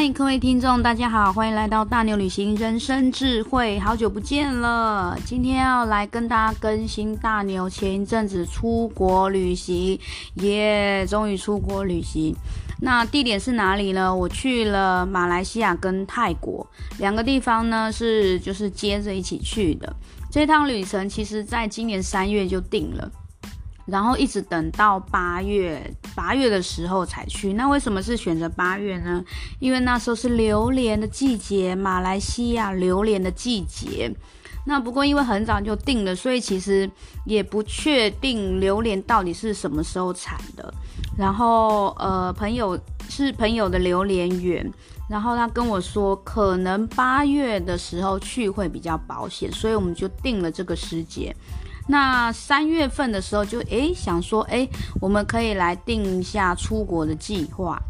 嗨，各位听众，大家好，欢迎来到大牛旅行人生智慧，好久不见了。今天要来跟大家更新大牛前一阵子出国旅行，耶，终于出国旅行。那地点是哪里呢？我去了马来西亚跟泰国两个地方呢，是就是接着一起去的。这趟旅程其实在今年三月就定了。然后一直等到八月，八月的时候才去。那为什么是选择八月呢？因为那时候是榴莲的季节，马来西亚榴莲的季节。那不过因为很早就定了，所以其实也不确定榴莲到底是什么时候产的。然后呃，朋友是朋友的榴莲园，然后他跟我说，可能八月的时候去会比较保险，所以我们就定了这个时节。那三月份的时候就诶想说诶我们可以来定一下出国的计划，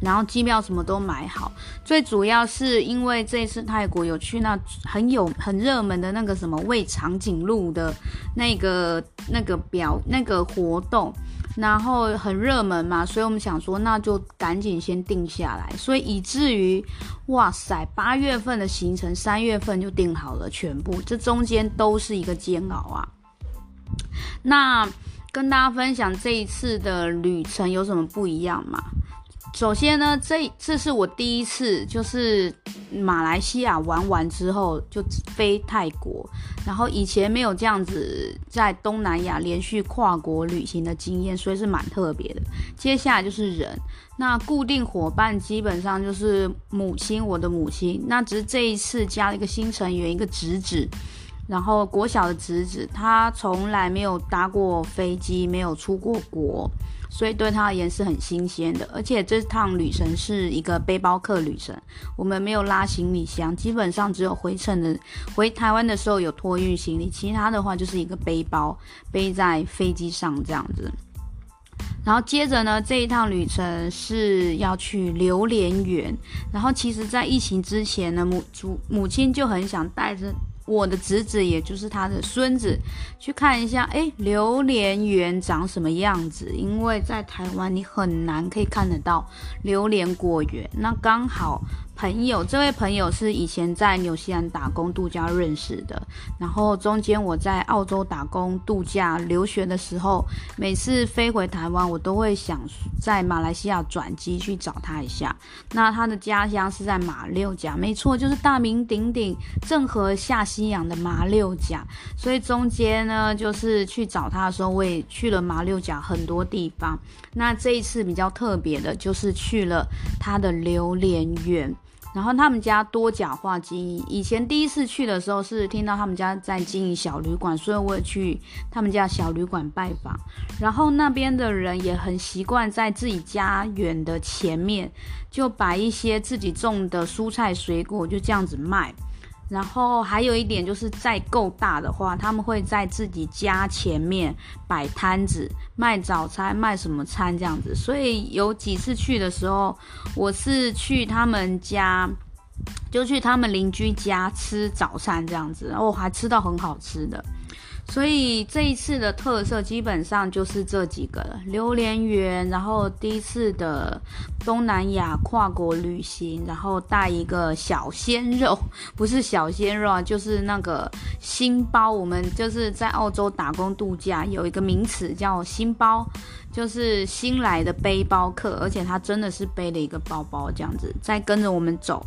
然后机票什么都买好。最主要是因为这次泰国有去那很有很热门的那个什么喂长颈鹿的那个那个表那个活动，然后很热门嘛，所以我们想说那就赶紧先定下来，所以以至于哇塞八月份的行程三月份就定好了全部，这中间都是一个煎熬啊。那跟大家分享这一次的旅程有什么不一样吗？首先呢，这这是我第一次就是马来西亚玩完之后就飞泰国，然后以前没有这样子在东南亚连续跨国旅行的经验，所以是蛮特别的。接下来就是人，那固定伙伴基本上就是母亲，我的母亲，那只是这一次加了一个新成员，一个侄子。然后国小的侄子，他从来没有搭过飞机，没有出过国，所以对他而言是很新鲜的。而且这趟旅程是一个背包客旅程，我们没有拉行李箱，基本上只有回程的回台湾的时候有托运行李，其他的话就是一个背包背在飞机上这样子。然后接着呢，这一趟旅程是要去榴莲园。然后其实，在疫情之前呢，母主母亲就很想带着。我的侄子，也就是他的孙子，去看一下，哎，榴莲园长什么样子？因为在台湾你很难可以看得到榴莲果园，那刚好。朋友，这位朋友是以前在纽西兰打工度假认识的，然后中间我在澳洲打工度假留学的时候，每次飞回台湾，我都会想在马来西亚转机去找他一下。那他的家乡是在马六甲，没错，就是大名鼎鼎郑和下西洋的马六甲。所以中间呢，就是去找他的时候，我也去了马六甲很多地方。那这一次比较特别的，就是去了他的榴莲园。然后他们家多角化经营，以前第一次去的时候是听到他们家在经营小旅馆，所以我也去他们家小旅馆拜访。然后那边的人也很习惯在自己家园的前面就摆一些自己种的蔬菜水果，就这样子卖。然后还有一点就是，再够大的话，他们会在自己家前面摆摊子卖早餐，卖什么餐这样子。所以有几次去的时候，我是去他们家，就去他们邻居家吃早餐这样子，然后我还吃到很好吃的。所以这一次的特色基本上就是这几个了，榴莲园，然后第一次的东南亚跨国旅行，然后带一个小鲜肉，不是小鲜肉啊，就是那个新包。我们就是在澳洲打工度假，有一个名词叫新包，就是新来的背包客，而且他真的是背了一个包包这样子，在跟着我们走。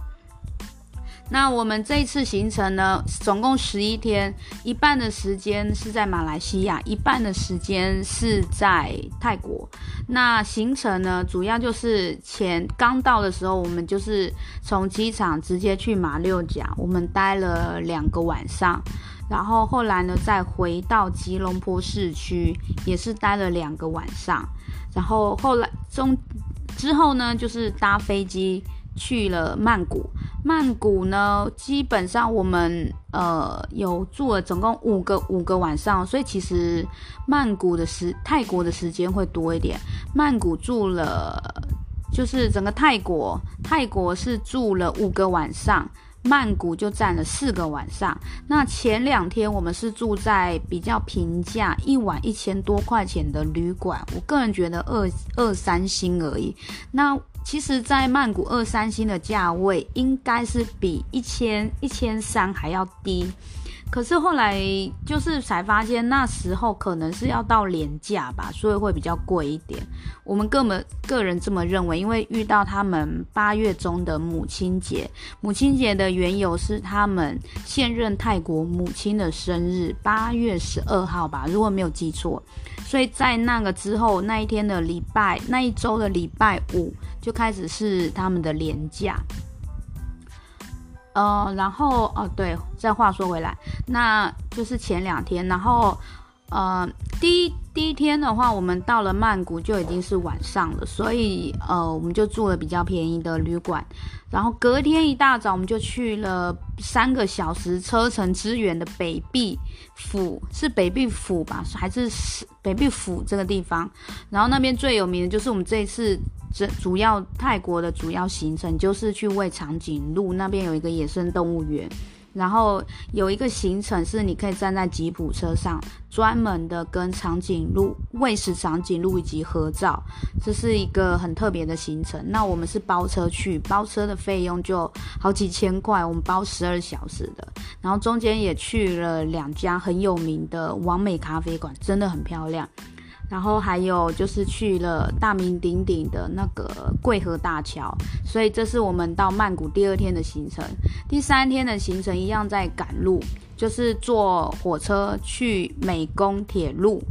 那我们这一次行程呢，总共十一天，一半的时间是在马来西亚，一半的时间是在泰国。那行程呢，主要就是前刚到的时候，我们就是从机场直接去马六甲，我们待了两个晚上，然后后来呢，再回到吉隆坡市区，也是待了两个晚上，然后后来中之后呢，就是搭飞机。去了曼谷，曼谷呢，基本上我们呃有住了总共五个五个晚上，所以其实曼谷的时泰国的时间会多一点。曼谷住了，就是整个泰国，泰国是住了五个晚上。曼谷就占了四个晚上。那前两天我们是住在比较平价，一晚一千多块钱的旅馆。我个人觉得二二三星而已。那其实，在曼谷二三星的价位应该是比一千一千三还要低。可是后来就是才发现，那时候可能是要到连假吧，所以会比较贵一点。我们个们个人这么认为，因为遇到他们八月中的母亲节，母亲节的缘由是他们现任泰国母亲的生日，八月十二号吧，如果没有记错。所以在那个之后那一天的礼拜，那一周的礼拜五就开始是他们的廉价。呃，然后哦，对，再话说回来，那就是前两天，然后呃，第一第一天的话，我们到了曼谷就已经是晚上了，所以呃，我们就住了比较便宜的旅馆，然后隔天一大早，我们就去了三个小时车程之远的北碧府，是北碧府吧，还是北碧府这个地方？然后那边最有名的就是我们这一次。这主要泰国的主要行程就是去喂长颈鹿，那边有一个野生动物园，然后有一个行程是你可以站在吉普车上，专门的跟长颈鹿喂食长颈鹿以及合照，这是一个很特别的行程。那我们是包车去，包车的费用就好几千块，我们包十二小时的，然后中间也去了两家很有名的完美咖啡馆，真的很漂亮。然后还有就是去了大名鼎鼎的那个桂河大桥，所以这是我们到曼谷第二天的行程。第三天的行程一样在赶路，就是坐火车去美工铁路。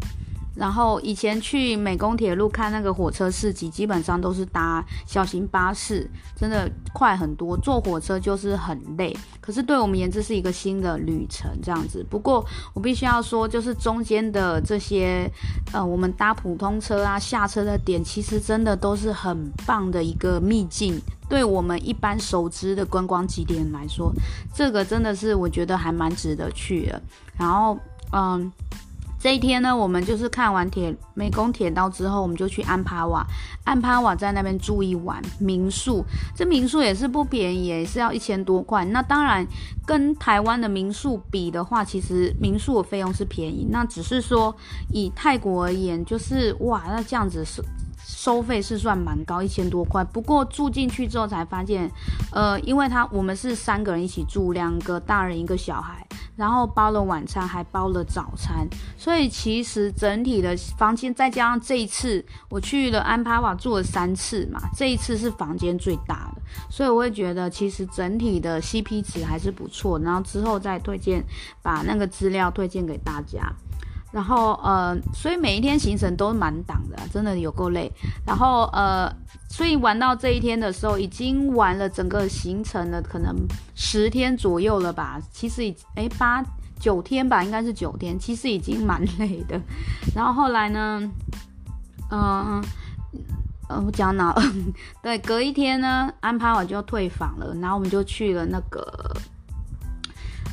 然后以前去美工铁路看那个火车市集，基本上都是搭小型巴士，真的快很多。坐火车就是很累，可是对我们言之是一个新的旅程这样子。不过我必须要说，就是中间的这些，呃，我们搭普通车啊下车的点，其实真的都是很棒的一个秘境。对我们一般熟知的观光景点来说，这个真的是我觉得还蛮值得去的。然后，嗯。这一天呢，我们就是看完铁湄公铁道之后，我们就去安帕瓦。安帕瓦在那边住一晚民宿，这民宿也是不便宜，也是要一千多块。那当然，跟台湾的民宿比的话，其实民宿的费用是便宜。那只是说以泰国而言，就是哇，那这样子是收费是算蛮高，一千多块。不过住进去之后才发现，呃，因为他我们是三个人一起住，两个大人一个小孩。然后包了晚餐，还包了早餐，所以其实整体的房间再加上这一次我去了安帕瓦住了三次嘛，这一次是房间最大的，所以我会觉得其实整体的 CP 值还是不错。然后之后再推荐，把那个资料推荐给大家。然后呃，所以每一天行程都蛮挡的，真的有够累。然后呃，所以玩到这一天的时候，已经玩了整个行程了，可能十天左右了吧。其实已哎八九天吧，应该是九天。其实已经蛮累的。然后后来呢，嗯呃，我讲哪？对，隔一天呢，安排我就退房了，然后我们就去了那个。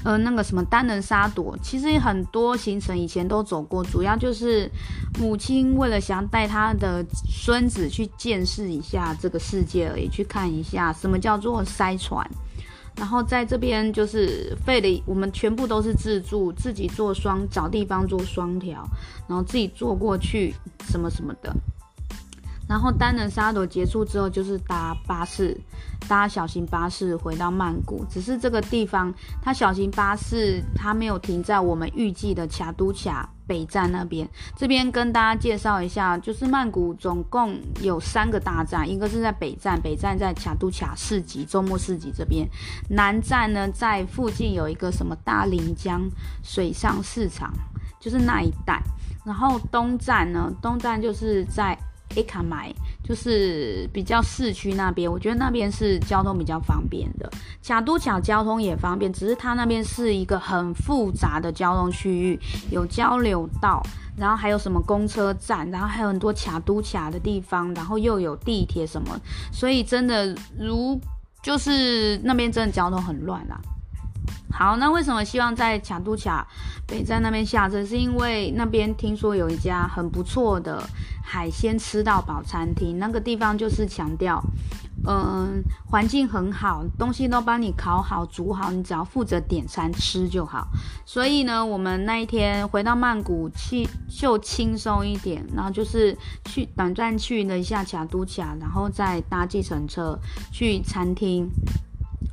呃，那个什么单人沙朵，其实很多行程以前都走过，主要就是母亲为了想带她的孙子去见识一下这个世界而已，去看一下什么叫做塞船。然后在这边就是费的，我们全部都是自助，自己坐双，找地方坐双条，然后自己坐过去，什么什么的。然后丹能沙朵结束之后，就是搭巴士，搭小型巴士回到曼谷。只是这个地方，它小型巴士它没有停在我们预计的卡都卡北站那边。这边跟大家介绍一下，就是曼谷总共有三个大站，一个是在北站，北站在卡都卡市集周末市集这边。南站呢，在附近有一个什么大临江水上市场，就是那一带。然后东站呢，东站就是在。伊卡买就是比较市区那边，我觉得那边是交通比较方便的。卡都卡交通也方便，只是它那边是一个很复杂的交通区域，有交流道，然后还有什么公车站，然后还有很多卡都卡的地方，然后又有地铁什么，所以真的如就是那边真的交通很乱啦。好，那为什么希望在卡都卡北站那边下车？是因为那边听说有一家很不错的海鲜吃到饱餐厅，那个地方就是强调，嗯，环境很好，东西都帮你烤好、煮好，你只要负责点餐吃就好。所以呢，我们那一天回到曼谷去就轻松一点，然后就是去短暂去了一下卡都卡，然后再搭计程车去餐厅，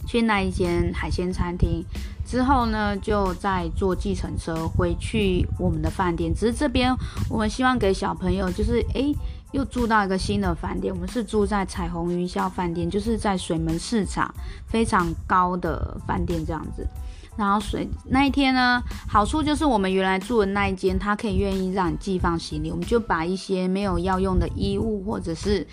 去那一间海鲜餐厅。之后呢，就再坐计程车回去我们的饭店。只是这边我们希望给小朋友，就是诶，又住到一个新的饭店。我们是住在彩虹云霄饭店，就是在水门市场非常高的饭店这样子。然后水那一天呢，好处就是我们原来住的那一间，他可以愿意让你寄放行李，我们就把一些没有要用的衣物或者是。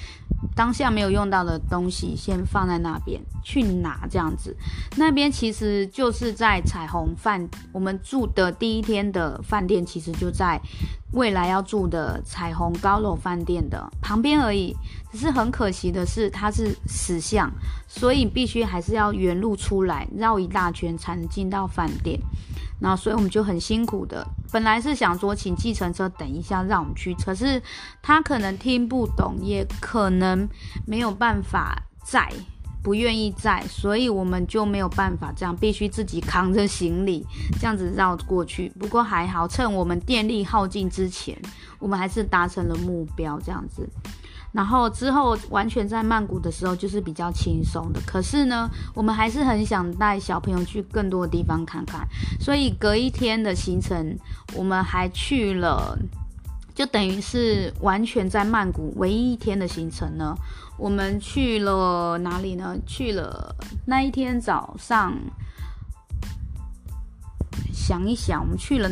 当下没有用到的东西，先放在那边去拿，这样子。那边其实就是在彩虹饭，我们住的第一天的饭店，其实就在未来要住的彩虹高楼饭店的旁边而已。只是很可惜的是，它是死巷，所以必须还是要原路出来，绕一大圈才能进到饭店。然后，所以我们就很辛苦的，本来是想说请计程车等一下让我们去，可是他可能听不懂，也可能没有办法载，不愿意载，所以我们就没有办法这样，必须自己扛着行李这样子绕过去。不过还好，趁我们电力耗尽之前，我们还是达成了目标，这样子。然后之后完全在曼谷的时候就是比较轻松的，可是呢，我们还是很想带小朋友去更多的地方看看，所以隔一天的行程，我们还去了，就等于是完全在曼谷唯一一天的行程呢，我们去了哪里呢？去了那一天早上，想一想，我们去了。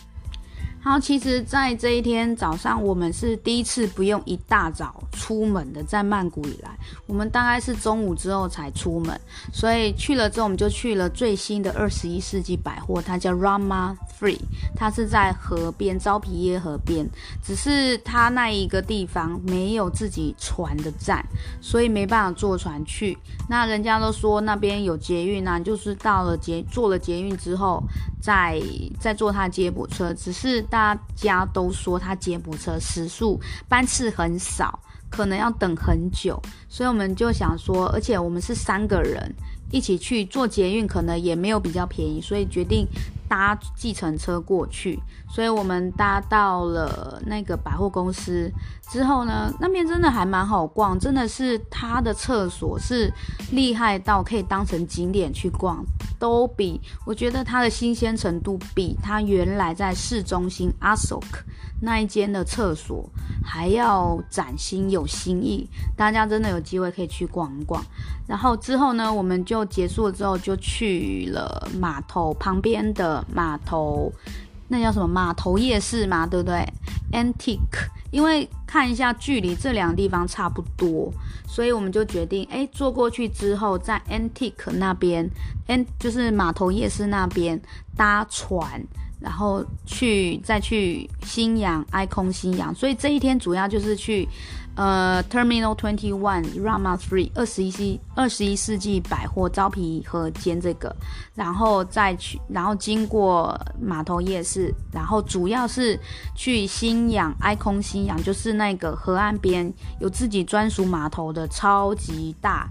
好其实，在这一天早上，我们是第一次不用一大早出门的，在曼谷以来，我们大概是中午之后才出门，所以去了之后，我们就去了最新的二十一世纪百货，它叫 Rama Three，它是在河边，昭披耶河边，只是它那一个地方没有自己船的站，所以没办法坐船去。那人家都说那边有捷运啊，就是到了捷坐了捷运之后，再再坐它接驳车，只是。大家都说他接驳车时速班次很少，可能要等很久，所以我们就想说，而且我们是三个人一起去做捷运，可能也没有比较便宜，所以决定搭计程车过去。所以我们搭到了那个百货公司之后呢，那边真的还蛮好逛，真的是它的厕所是厉害到可以当成景点去逛。都比我觉得它的新鲜程度比它原来在市中心 Asok 那一间的厕所还要崭新有新意，大家真的有机会可以去逛一逛。然后之后呢，我们就结束了之后就去了码头旁边的码头，那叫什么码头夜市嘛，对不对？Antique，因为看一下距离这两个地方差不多。所以我们就决定，哎，坐过去之后，在 Antique 那边，n 就是码头夜市那边搭船，然后去再去新阳 i 空新阳。所以这一天主要就是去。呃，Terminal Twenty One Rama Three 二十一世二十一世纪百货招皮和间这个，然后再去，然后经过码头夜市，然后主要是去新阳 i 空新阳，就是那个河岸边有自己专属码头的超级大。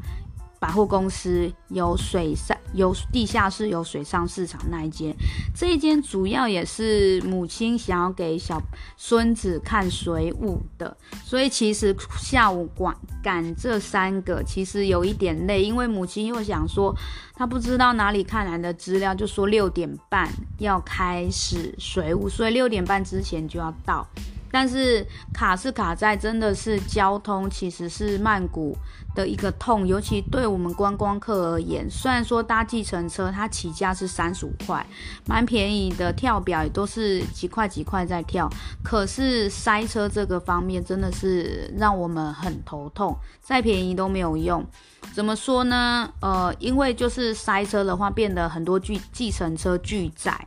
百货公司有水上、有地下室、有水上市场那一间，这一间主要也是母亲想要给小孙子看水舞的，所以其实下午赶赶这三个其实有一点累，因为母亲又想说她不知道哪里看来的资料，就说六点半要开始水舞，所以六点半之前就要到。但是卡是卡在真的是交通，其实是曼谷的一个痛，尤其对我们观光客而言。虽然说搭计程车，它起价是三十五块，蛮便宜的，跳表也都是几块几块在跳。可是塞车这个方面真的是让我们很头痛，再便宜都没有用。怎么说呢？呃，因为就是塞车的话，变得很多计计程车拒载。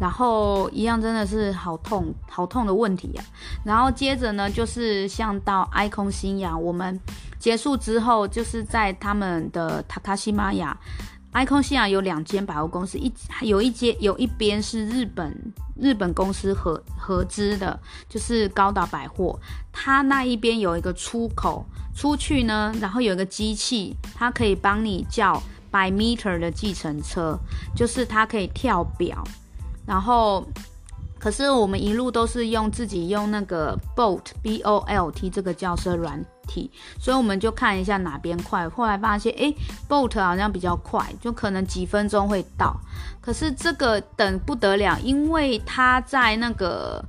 然后一样真的是好痛好痛的问题呀、啊。然后接着呢，就是像到 Icon 星洋，我们结束之后，就是在他们的塔卡西玛雅，icon 西亚有两间百货公司，一有一间有一边是日本日本公司合合资的，就是高岛百货，它那一边有一个出口出去呢，然后有一个机器，它可以帮你叫 by meter 的计程车，就是它可以跳表，然后。可是我们一路都是用自己用那个 Bolt B O L T 这个叫车软体，所以我们就看一下哪边快。后来发现，诶，Bolt 好像比较快，就可能几分钟会到。可是这个等不得了，因为它在那个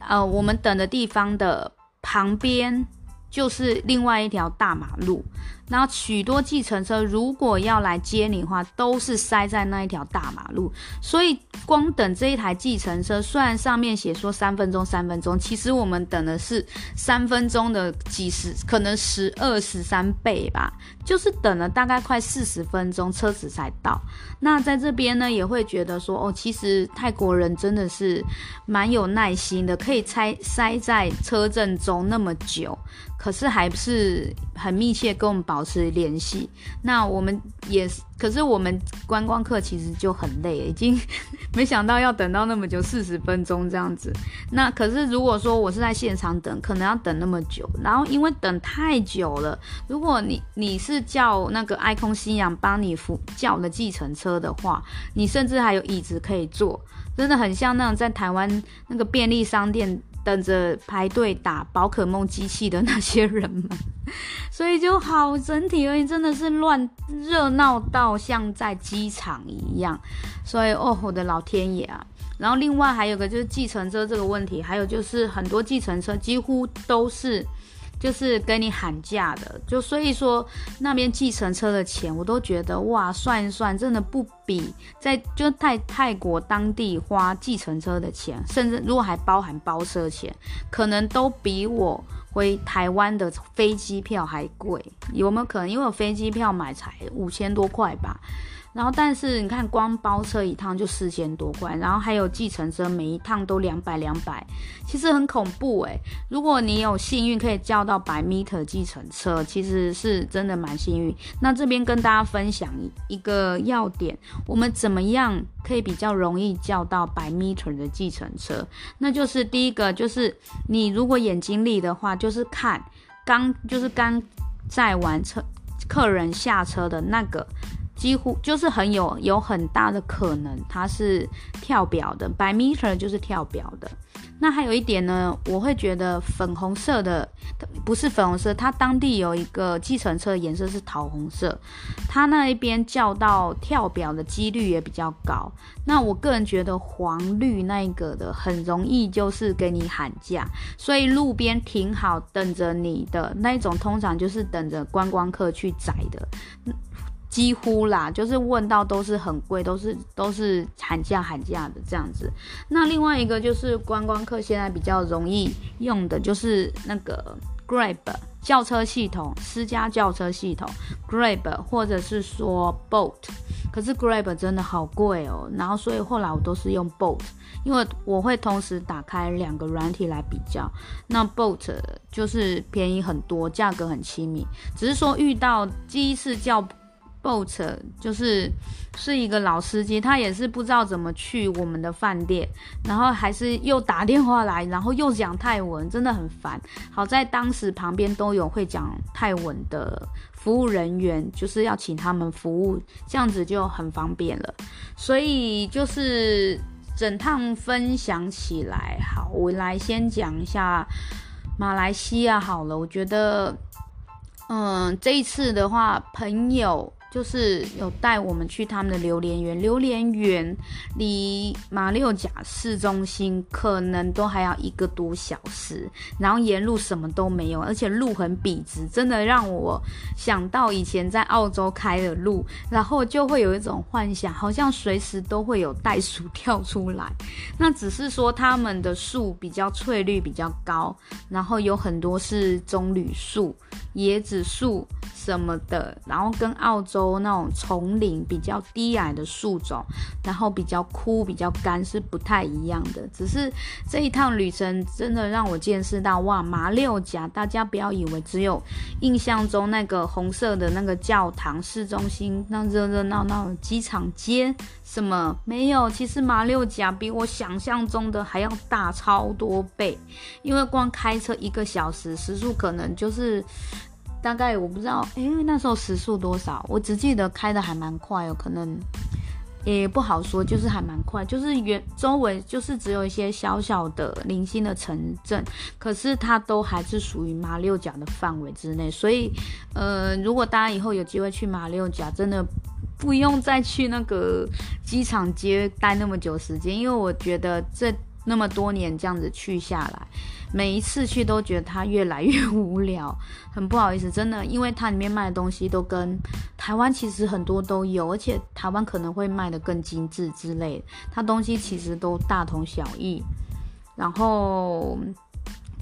呃我们等的地方的旁边。就是另外一条大马路，然后许多计程车如果要来接你的话，都是塞在那一条大马路，所以光等这一台计程车，虽然上面写说三分钟三分钟，其实我们等的是三分钟的几十，可能十二十三倍吧，就是等了大概快四十分钟，车子才到。那在这边呢，也会觉得说，哦，其实泰国人真的是蛮有耐心的，可以塞塞在车阵中那么久。可是还是很密切跟我们保保持联系。那我们也是，可是我们观光客其实就很累，已经 没想到要等到那么久，四十分钟这样子。那可是如果说我是在现场等，可能要等那么久。然后因为等太久了，如果你你是叫那个 icon 西洋帮你扶叫的计程车的话，你甚至还有椅子可以坐，真的很像那种在台湾那个便利商店。等着排队打宝可梦机器的那些人们，所以就好整体而言真的是乱热闹到像在机场一样，所以哦，我的老天爷啊！然后另外还有个就是计程车这个问题，还有就是很多计程车几乎都是。就是跟你喊价的，就所以说那边计程车的钱，我都觉得哇，算一算真的不比在就泰泰国当地花计程车的钱，甚至如果还包含包车钱，可能都比我回台湾的飞机票还贵。有没有可能？因为我飞机票买才五千多块吧。然后，但是你看，光包车一趟就四千多块，然后还有计程车，每一趟都两百两百，其实很恐怖诶。如果你有幸运可以叫到百 meter 计程车，其实是真的蛮幸运。那这边跟大家分享一个要点，我们怎么样可以比较容易叫到百 meter 的计程车？那就是第一个，就是你如果眼睛利的话，就是看刚就是刚载完车客人下车的那个。几乎就是很有有很大的可能，它是跳表的，by meter 就是跳表的。那还有一点呢，我会觉得粉红色的不是粉红色，它当地有一个计程车颜色是桃红色，它那一边叫到跳表的几率也比较高。那我个人觉得黄绿那一个的很容易就是给你喊价，所以路边停好等着你的那一种，通常就是等着观光客去载的。几乎啦，就是问到都是很贵，都是都是喊价喊价的这样子。那另外一个就是观光客现在比较容易用的就是那个 Grab 轿车系统，私家轿车系统 Grab 或者是说 Boat 可是 Grab 真的好贵哦。然后所以后来我都是用 Boat，因为我会同时打开两个软体来比较。那 Boat 就是便宜很多，价格很亲民，只是说遇到第一次叫。Boat 就是是一个老司机，他也是不知道怎么去我们的饭店，然后还是又打电话来，然后又讲泰文，真的很烦。好在当时旁边都有会讲泰文的服务人员，就是要请他们服务，这样子就很方便了。所以就是整趟分享起来，好，我来先讲一下马来西亚好了。我觉得，嗯，这一次的话，朋友。就是有带我们去他们的榴莲园，榴莲园离马六甲市中心可能都还要一个多小时，然后沿路什么都没有，而且路很笔直，真的让我想到以前在澳洲开的路，然后就会有一种幻想，好像随时都会有袋鼠跳出来。那只是说他们的树比较翠绿比较高，然后有很多是棕榈树、椰子树什么的，然后跟澳洲。洲那种丛林比较低矮的树种，然后比较枯、比较干是不太一样的。只是这一趟旅程真的让我见识到，哇，马六甲！大家不要以为只有印象中那个红色的那个教堂、市中心那热热闹闹的机场街什么没有，其实马六甲比我想象中的还要大超多倍，因为光开车一个小时，时速可能就是。大概我不知道，因为那时候时速多少，我只记得开的还蛮快哦，可能也不好说，就是还蛮快，就是原周围就是只有一些小小的零星的城镇，可是它都还是属于马六甲的范围之内，所以呃，如果大家以后有机会去马六甲，真的不用再去那个机场街待那么久时间，因为我觉得这那么多年这样子去下来。每一次去都觉得它越来越无聊，很不好意思，真的，因为它里面卖的东西都跟台湾其实很多都有，而且台湾可能会卖得更精致之类的，它东西其实都大同小异。然后，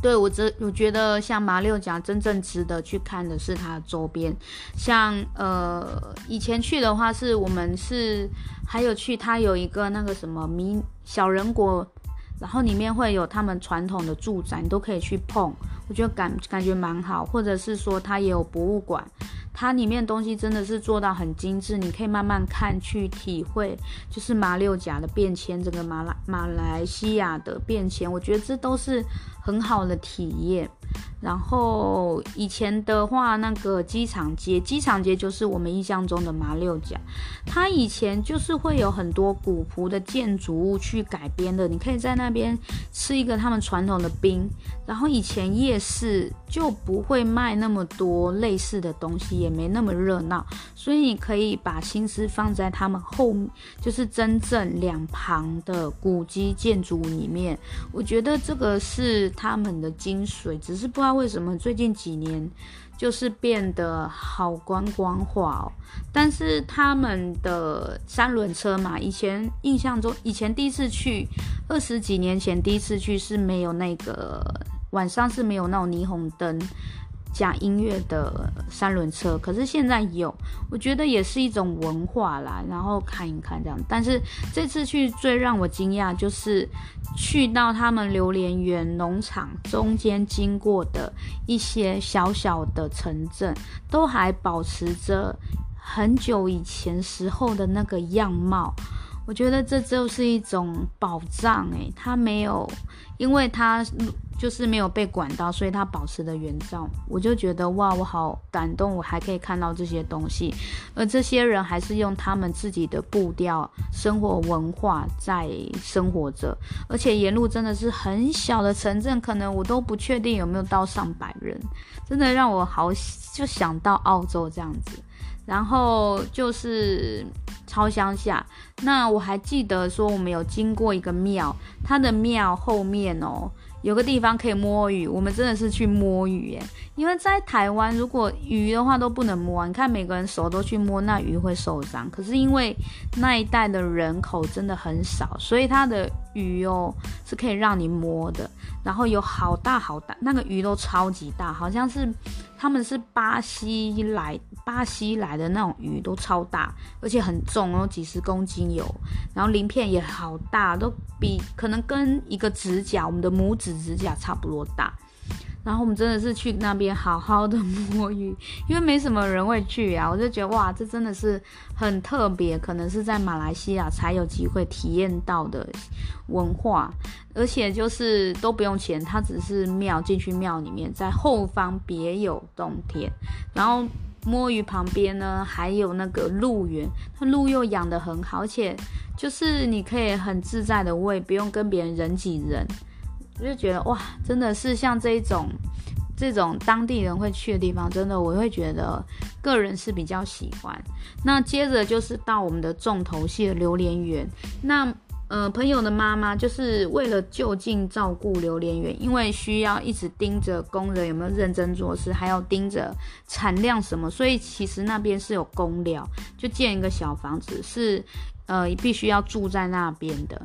对，我这我觉得像马六甲真正值得去看的是它的周边，像呃以前去的话是我们是还有去它有一个那个什么迷小人国。然后里面会有他们传统的住宅，你都可以去碰，我觉得感感觉蛮好。或者是说它也有博物馆，它里面东西真的是做到很精致，你可以慢慢看去体会，就是马六甲的变迁，整个马来马来西亚的变迁，我觉得这都是很好的体验。然后以前的话，那个机场街，机场街就是我们印象中的马六甲。它以前就是会有很多古朴的建筑物去改编的，你可以在那边吃一个他们传统的冰。然后以前夜市就不会卖那么多类似的东西，也没那么热闹，所以你可以把心思放在他们后，就是真正两旁的古迹建筑里面。我觉得这个是他们的精髓，只是不知道。为什么最近几年就是变得好观光化哦？但是他们的三轮车嘛，以前印象中，以前第一次去，二十几年前第一次去是没有那个晚上是没有那种霓虹灯。加音乐的三轮车，可是现在有，我觉得也是一种文化啦。然后看一看这样，但是这次去最让我惊讶就是去到他们榴莲园农场中间经过的一些小小的城镇，都还保持着很久以前时候的那个样貌。我觉得这就是一种宝藏诶，它没有，因为它。就是没有被管到，所以它保持的原状，我就觉得哇，我好感动，我还可以看到这些东西，而这些人还是用他们自己的步调、生活文化在生活着，而且沿路真的是很小的城镇，可能我都不确定有没有到上百人，真的让我好就想到澳洲这样子，然后就是超乡下，那我还记得说我们有经过一个庙，它的庙后面哦。有个地方可以摸鱼，我们真的是去摸鱼耶！因为在台湾，如果鱼的话都不能摸，你看每个人手都去摸，那鱼会受伤。可是因为那一带的人口真的很少，所以它的鱼哦是可以让你摸的，然后有好大好大，那个鱼都超级大，好像是。他们是巴西来，巴西来的那种鱼都超大，而且很重，哦几十公斤有，然后鳞片也好大，都比可能跟一个指甲，我们的拇指指甲差不多大。然后我们真的是去那边好好的摸鱼，因为没什么人会去啊，我就觉得哇，这真的是很特别，可能是在马来西亚才有机会体验到的文化，而且就是都不用钱，它只是庙，进去庙里面，在后方别有洞天，然后摸鱼旁边呢还有那个鹿园，它鹿又养得很好，而且就是你可以很自在的喂，不用跟别人人挤人。我就觉得哇，真的是像这一种这种当地人会去的地方，真的我会觉得个人是比较喜欢。那接着就是到我们的重头戏的榴莲园。那呃，朋友的妈妈就是为了就近照顾榴莲园，因为需要一直盯着工人有没有认真做事，还要盯着产量什么，所以其实那边是有工寮，就建一个小房子，是呃必须要住在那边的。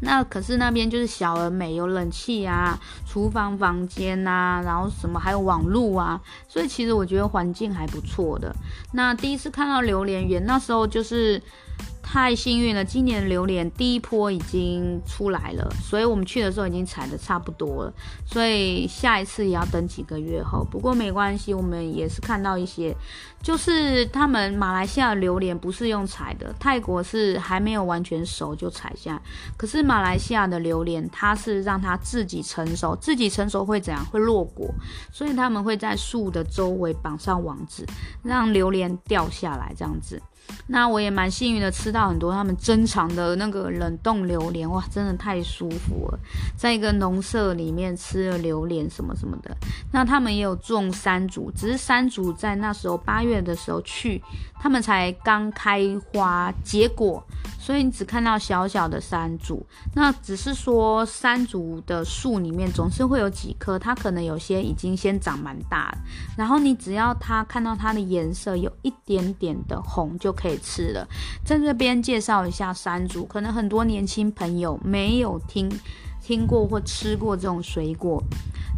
那可是那边就是小而美，有冷气啊，厨房房间啊，然后什么还有网路啊，所以其实我觉得环境还不错的。那第一次看到榴莲园，那时候就是。太幸运了，今年的榴莲第一波已经出来了，所以我们去的时候已经采的差不多了，所以下一次也要等几个月后。不过没关系，我们也是看到一些，就是他们马来西亚的榴莲不是用采的，泰国是还没有完全熟就采下，可是马来西亚的榴莲它是让它自己成熟，自己成熟会怎样？会落果，所以他们会在树的周围绑上网子，让榴莲掉下来这样子。那我也蛮幸运的，吃到很多他们珍藏的那个冷冻榴莲，哇，真的太舒服了。在一个农舍里面吃了榴莲什么什么的。那他们也有种山竹，只是山竹在那时候八月的时候去，他们才刚开花结果，所以你只看到小小的山竹。那只是说山竹的树里面总是会有几棵，它可能有些已经先长蛮大，然后你只要它看到它的颜色有一点点的红就。可以吃了，在这边介绍一下山竹，可能很多年轻朋友没有听听过或吃过这种水果。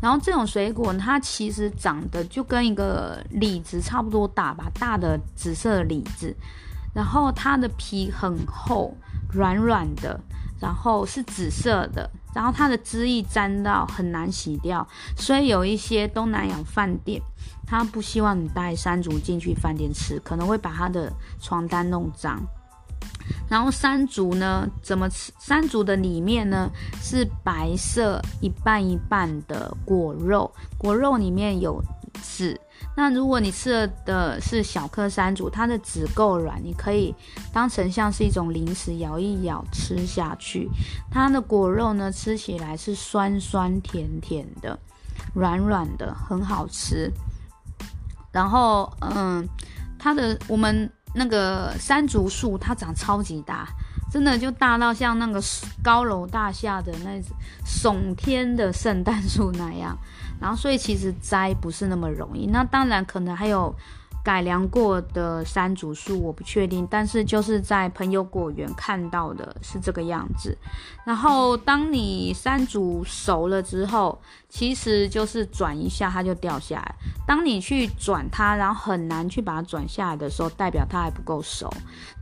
然后这种水果它其实长得就跟一个李子差不多大吧，大的紫色的李子，然后它的皮很厚，软软的，然后是紫色的。然后它的汁液沾到很难洗掉，所以有一些东南亚饭店，他不希望你带山竹进去饭店吃，可能会把他的床单弄脏。然后山竹呢，怎么吃？山竹的里面呢是白色一半一半的果肉，果肉里面有籽。那如果你吃了的是小颗山竹，它的籽够软，你可以当成像是一种零食，咬一咬吃下去。它的果肉呢，吃起来是酸酸甜甜的，软软的，很好吃。然后，嗯，它的我们那个山竹树，它长超级大，真的就大到像那个高楼大厦的那耸天的圣诞树那样。然后，所以其实摘不是那么容易。那当然，可能还有改良过的山竹树，我不确定。但是就是在朋友果园看到的是这个样子。然后，当你山竹熟了之后，其实就是转一下它就掉下来。当你去转它，然后很难去把它转下来的时候，代表它还不够熟。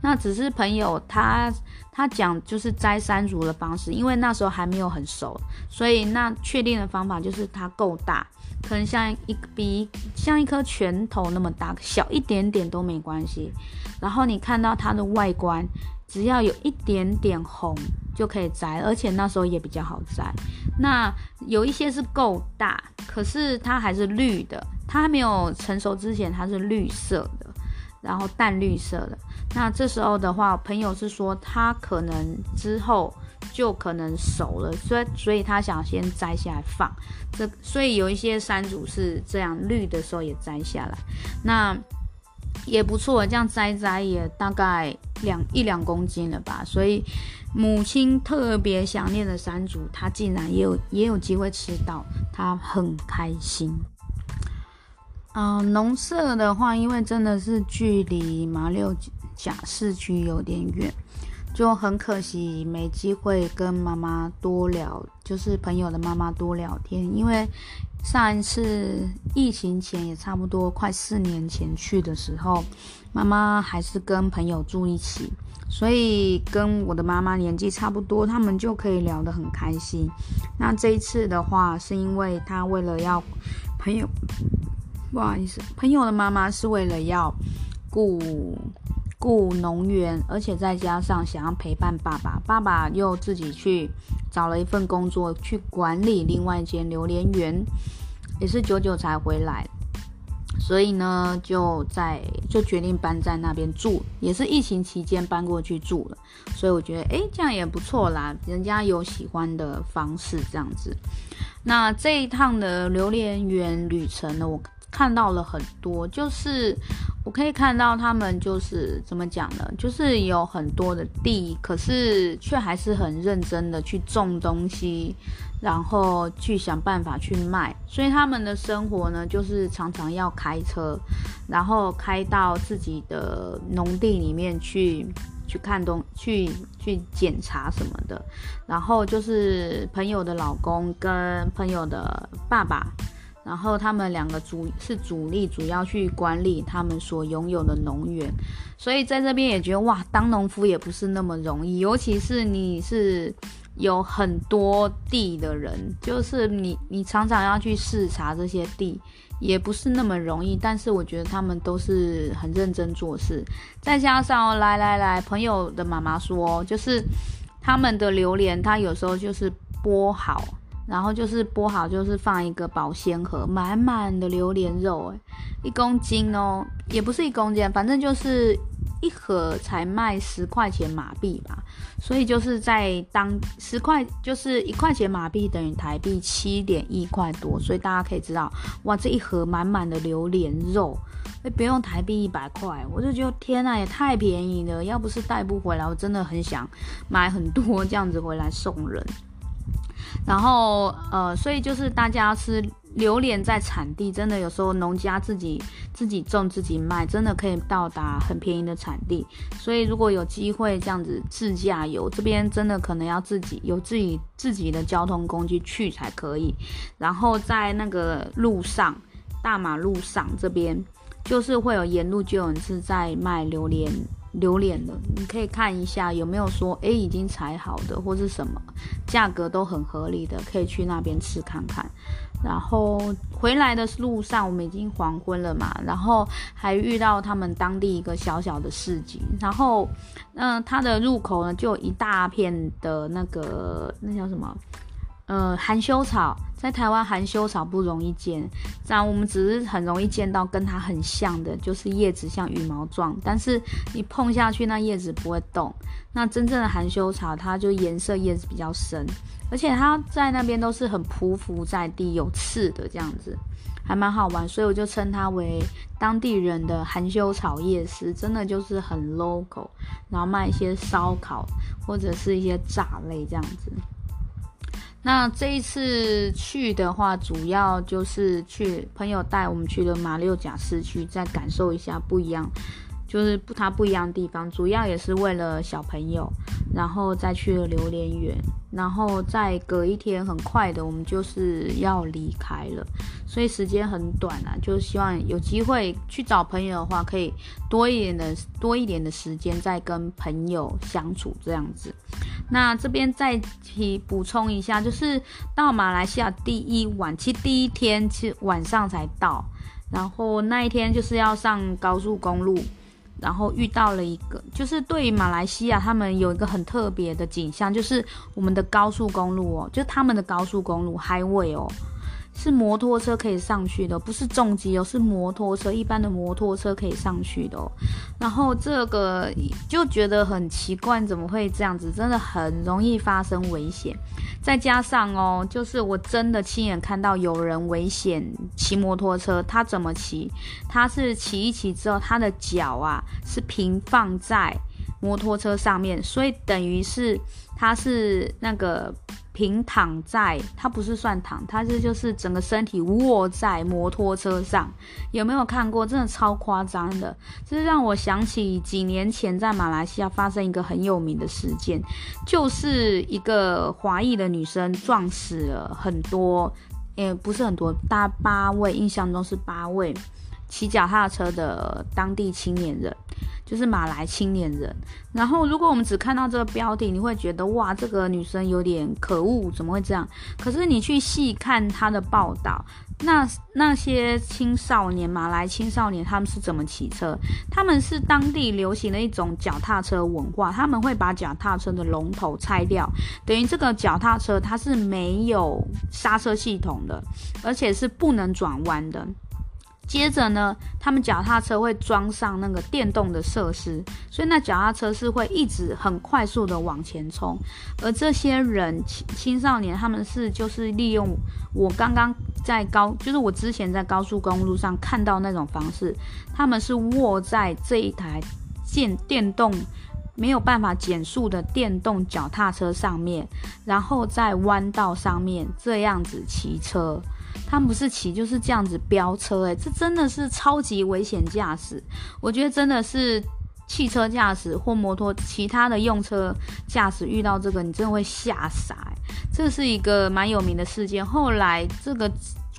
那只是朋友他。他讲就是摘山竹的方式，因为那时候还没有很熟，所以那确定的方法就是它够大，可能像一比像一颗拳头那么大，小一点点都没关系。然后你看到它的外观，只要有一点点红就可以摘，而且那时候也比较好摘。那有一些是够大，可是它还是绿的，它还没有成熟之前它是绿色的。然后淡绿色的，那这时候的话，朋友是说它可能之后就可能熟了，所以所以他想先摘下来放。这所以有一些山竹是这样绿的时候也摘下来，那也不错，这样摘摘也大概两一两公斤了吧。所以母亲特别想念的山竹，他竟然也有也有机会吃到，他很开心。啊、呃，农舍的话，因为真的是距离马六甲市区有点远，就很可惜没机会跟妈妈多聊，就是朋友的妈妈多聊天。因为上一次疫情前也差不多快四年前去的时候，妈妈还是跟朋友住一起，所以跟我的妈妈年纪差不多，他们就可以聊得很开心。那这一次的话，是因为她为了要朋友。不好意思，朋友的妈妈是为了要顾雇农园，而且再加上想要陪伴爸爸，爸爸又自己去找了一份工作去管理另外一间榴莲园，也是久久才回来，所以呢，就在就决定搬在那边住，也是疫情期间搬过去住了，所以我觉得诶，这样也不错啦，人家有喜欢的方式这样子。那这一趟的榴莲园旅程呢，我。看到了很多，就是我可以看到他们就是怎么讲呢？就是有很多的地，可是却还是很认真的去种东西，然后去想办法去卖。所以他们的生活呢，就是常常要开车，然后开到自己的农地里面去。去看东去去检查什么的，然后就是朋友的老公跟朋友的爸爸。然后他们两个主是主力，主要去管理他们所拥有的农园，所以在这边也觉得哇，当农夫也不是那么容易，尤其是你是有很多地的人，就是你你常常要去视察这些地，也不是那么容易。但是我觉得他们都是很认真做事，再加上来来来，朋友的妈妈说，就是他们的榴莲，他有时候就是剥好。然后就是剥好，就是放一个保鲜盒，满满的榴莲肉，诶，一公斤哦，也不是一公斤，反正就是一盒才卖十块钱马币吧，所以就是在当十块就是一块钱马币等于台币七点一块多，所以大家可以知道，哇，这一盒满满的榴莲肉，诶，不用台币一百块，我就觉得天呐，也太便宜了，要不是带不回来，我真的很想买很多这样子回来送人。然后，呃，所以就是大家吃榴莲在产地，真的有时候农家自己自己种自己卖，真的可以到达很便宜的产地。所以如果有机会这样子自驾游，这边真的可能要自己有自己自己的交通工具去才可以。然后在那个路上，大马路上这边，就是会有沿路就有人是在卖榴莲。榴莲的，你可以看一下有没有说，诶已经采好的或是什么，价格都很合理的，可以去那边吃看看。然后回来的路上，我们已经黄昏了嘛，然后还遇到他们当地一个小小的市集，然后，嗯、它的入口呢就有一大片的那个那叫什么？呃，含羞草在台湾含羞草不容易见，这我们只是很容易见到跟它很像的，就是叶子像羽毛状，但是你碰下去那叶子不会动。那真正的含羞草，它就颜色叶子比较深，而且它在那边都是很匍匐在地，有刺的这样子，还蛮好玩，所以我就称它为当地人的含羞草夜市，真的就是很 local，然后卖一些烧烤或者是一些炸类这样子。那这一次去的话，主要就是去朋友带我们去了马六甲市区，再感受一下不一样，就是不它不一样的地方。主要也是为了小朋友，然后再去了榴莲园，然后再隔一天，很快的我们就是要离开了，所以时间很短啊。就希望有机会去找朋友的话，可以多一点的多一点的时间再跟朋友相处这样子。那这边再提补充一下，就是到马来西亚第一晚，其实第一天其实晚上才到，然后那一天就是要上高速公路，然后遇到了一个，就是对于马来西亚他们有一个很特别的景象，就是我们的高速公路哦，就是他们的高速公路 highway 哦。是摩托车可以上去的，不是重机哦，是摩托车，一般的摩托车可以上去的。然后这个就觉得很奇怪，怎么会这样子？真的很容易发生危险。再加上哦，就是我真的亲眼看到有人危险骑摩托车，他怎么骑？他是骑一骑之后，他的脚啊是平放在摩托车上面，所以等于是他是那个。平躺在，他不是算躺，他是就是整个身体卧在摩托车上，有没有看过？真的超夸张的，这是让我想起几年前在马来西亚发生一个很有名的事件，就是一个华裔的女生撞死了很多，诶，不是很多，大八位，印象中是八位骑脚踏车的当地青年人。就是马来青年人，然后如果我们只看到这个标题，你会觉得哇，这个女生有点可恶，怎么会这样？可是你去细看她的报道，那那些青少年，马来青少年他们是怎么骑车？他们是当地流行的一种脚踏车文化，他们会把脚踏车的龙头拆掉，等于这个脚踏车它是没有刹车系统的，而且是不能转弯的。接着呢，他们脚踏车会装上那个电动的设施，所以那脚踏车是会一直很快速的往前冲。而这些人青青少年，他们是就是利用我刚刚在高，就是我之前在高速公路上看到那种方式，他们是卧在这一台电电动没有办法减速的电动脚踏车上面，然后在弯道上面这样子骑车。他们不是骑就是这样子飙车，诶，这真的是超级危险驾驶。我觉得真的是汽车驾驶或摩托其他的用车驾驶遇到这个，你真的会吓傻。这是一个蛮有名的事件。后来这个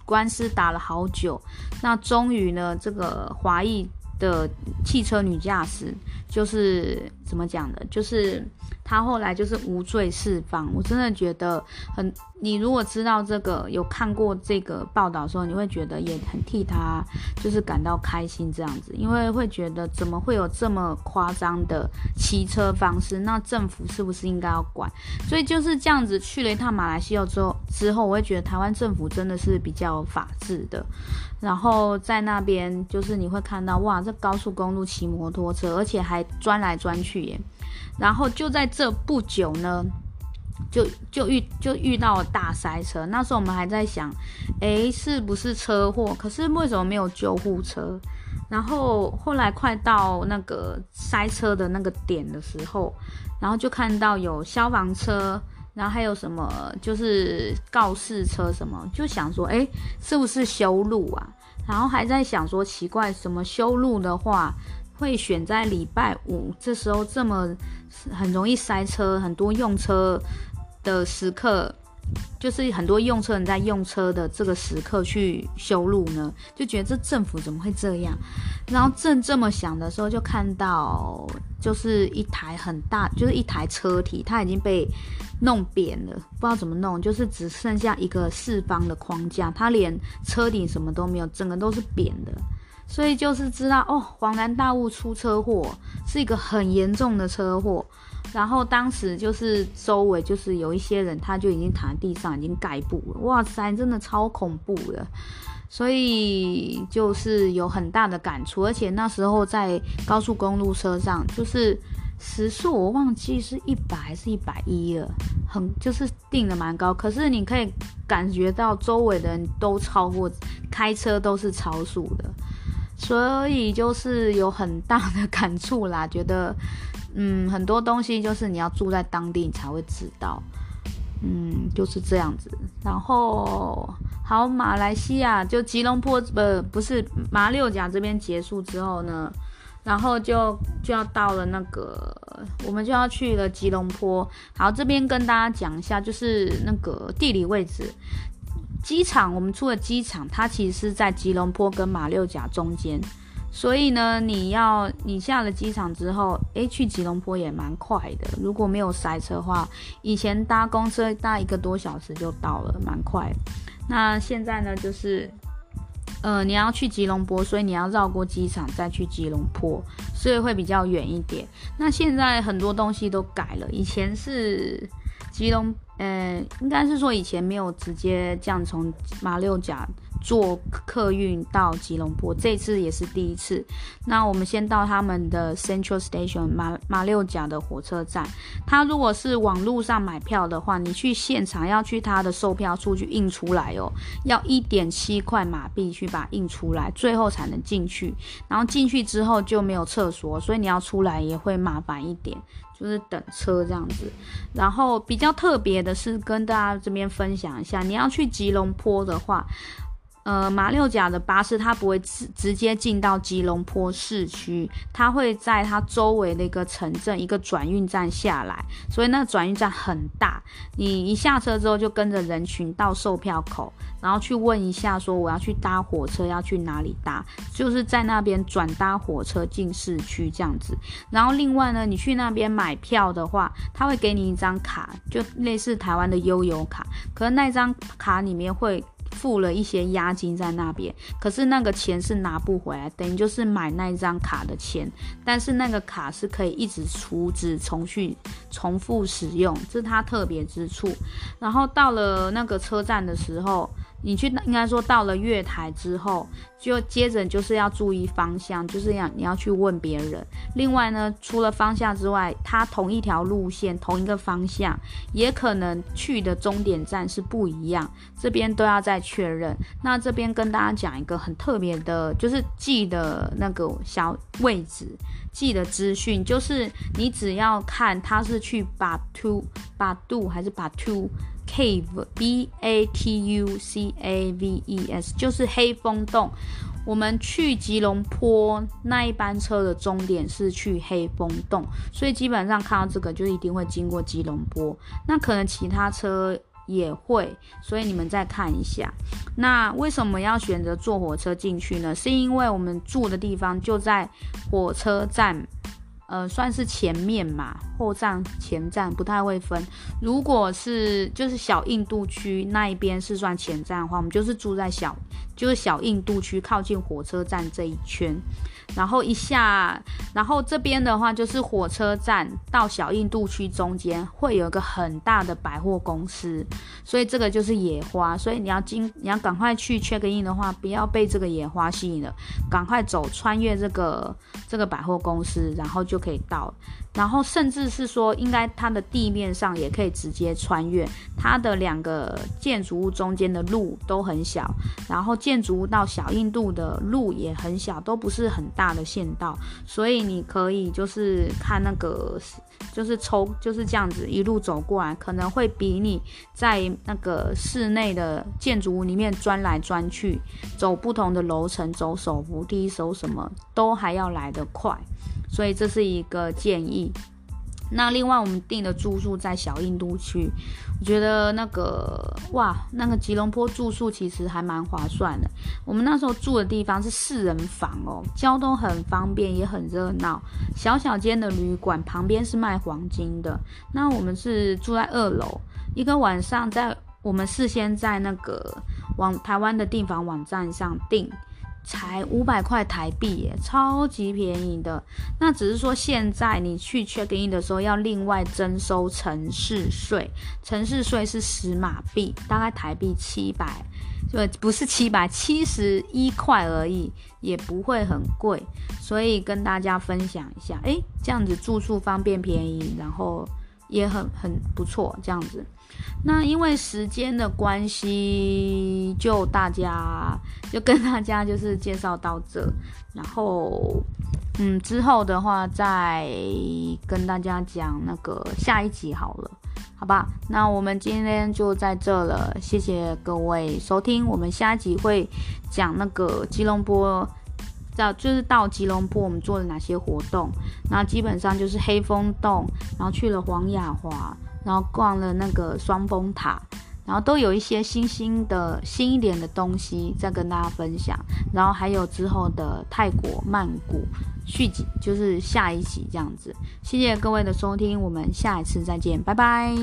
官司打了好久，那终于呢，这个华裔的汽车女驾驶就是怎么讲的？就是。他后来就是无罪释放，我真的觉得很。你如果知道这个，有看过这个报道的时候，你会觉得也很替他就是感到开心这样子，因为会觉得怎么会有这么夸张的骑车方式？那政府是不是应该要管？所以就是这样子去了一趟马来西亚之后，之后我会觉得台湾政府真的是比较法治的。然后在那边就是你会看到哇，这高速公路骑摩托车，而且还钻来钻去然后就在这不久呢，就就遇就遇到了大塞车。那时候我们还在想，诶，是不是车祸？可是为什么没有救护车？然后后来快到那个塞车的那个点的时候，然后就看到有消防车，然后还有什么就是告示车什么，就想说，诶，是不是修路啊？然后还在想说，奇怪，什么修路的话？会选在礼拜五，这时候这么很容易塞车，很多用车的时刻，就是很多用车人在用车的这个时刻去修路呢，就觉得这政府怎么会这样？然后正这么想的时候，就看到就是一台很大，就是一台车体，它已经被弄扁了，不知道怎么弄，就是只剩下一个四方的框架，它连车顶什么都没有，整个都是扁的。所以就是知道哦，恍然大悟，出车祸是一个很严重的车祸。然后当时就是周围就是有一些人，他就已经躺在地上，已经盖布了。哇塞，真的超恐怖的。所以就是有很大的感触，而且那时候在高速公路车上，就是时速我忘记是一百还是一百一了，很就是定的蛮高。可是你可以感觉到周围的人都超过，开车都是超速的。所以就是有很大的感触啦，觉得，嗯，很多东西就是你要住在当地你才会知道，嗯，就是这样子。然后，好，马来西亚就吉隆坡，呃，不是马六甲这边结束之后呢，然后就就要到了那个，我们就要去了吉隆坡。好，这边跟大家讲一下，就是那个地理位置。机场，我们出了机场，它其实是在吉隆坡跟马六甲中间，所以呢，你要你下了机场之后，诶，去吉隆坡也蛮快的。如果没有塞车的话，以前搭公车搭一个多小时就到了，蛮快。那现在呢，就是，呃，你要去吉隆坡，所以你要绕过机场再去吉隆坡，所以会比较远一点。那现在很多东西都改了，以前是吉隆。嗯，应该是说以前没有直接这样从马六甲坐客运到吉隆坡，这次也是第一次。那我们先到他们的 Central Station 马马六甲的火车站。他如果是网络上买票的话，你去现场要去他的售票处去印出来哦，要一点七块马币去把它印出来，最后才能进去。然后进去之后就没有厕所，所以你要出来也会麻烦一点。就是等车这样子，然后比较特别的是跟大家这边分享一下，你要去吉隆坡的话。呃，马六甲的巴士它不会直直接进到吉隆坡市区，它会在它周围的一个城镇一个转运站下来，所以那个转运站很大。你一下车之后就跟着人群到售票口，然后去问一下说我要去搭火车要去哪里搭，就是在那边转搭火车进市区这样子。然后另外呢，你去那边买票的话，他会给你一张卡，就类似台湾的悠游卡，可是那张卡里面会。付了一些押金在那边，可是那个钱是拿不回来，等于就是买那一张卡的钱，但是那个卡是可以一直储值、重续、重复使用，这是它特别之处。然后到了那个车站的时候。你去，应该说到了月台之后，就接着就是要注意方向，就是要你要去问别人。另外呢，除了方向之外，它同一条路线、同一个方向，也可能去的终点站是不一样，这边都要再确认。那这边跟大家讲一个很特别的，就是记的那个小位置，记的资讯，就是你只要看它是去 Batu、Batu 还是 Batu。Cave B A T U C A V E S 就是黑风洞。我们去吉隆坡那一班车的终点是去黑风洞，所以基本上看到这个就一定会经过吉隆坡。那可能其他车也会，所以你们再看一下。那为什么要选择坐火车进去呢？是因为我们住的地方就在火车站。呃，算是前面嘛，后站、前站不太会分。如果是就是小印度区那一边是算前站的话，我们就是住在小，就是小印度区靠近火车站这一圈。然后一下，然后这边的话就是火车站到小印度区中间会有一个很大的百货公司，所以这个就是野花。所以你要经，你要赶快去 check in 的话，不要被这个野花吸引了，赶快走，穿越这个这个百货公司，然后就可以到。然后甚至是说，应该它的地面上也可以直接穿越，它的两个建筑物中间的路都很小，然后建筑物到小印度的路也很小，都不是很大的线道，所以你可以就是看那个，就是抽就是这样子一路走过来，可能会比你在那个室内的建筑物里面钻来钻去，走不同的楼层，走手扶梯，走什么都还要来得快。所以这是一个建议。那另外我们订的住宿在小印度区，我觉得那个哇，那个吉隆坡住宿其实还蛮划算的。我们那时候住的地方是四人房哦，交通很方便，也很热闹。小小间的旅馆旁边是卖黄金的。那我们是住在二楼，一个晚上在我们事先在那个网台湾的订房网站上订。才五百块台币耶，超级便宜的。那只是说现在你去 check in 的时候要另外征收城市税，城市税是十马币，大概台币七百，就，不是七百，七十一块而已，也不会很贵。所以跟大家分享一下，诶，这样子住宿方便便宜，然后也很很不错，这样子。那因为时间的关系，就大家就跟大家就是介绍到这，然后嗯之后的话再跟大家讲那个下一集好了，好吧？那我们今天就在这了，谢谢各位收听，我们下一集会讲那个吉隆坡，到就是到吉隆坡我们做了哪些活动，那基本上就是黑风洞，然后去了黄雅华。然后逛了那个双峰塔，然后都有一些新新的新一点的东西再跟大家分享，然后还有之后的泰国曼谷续集，就是下一集这样子。谢谢各位的收听，我们下一次再见，拜拜。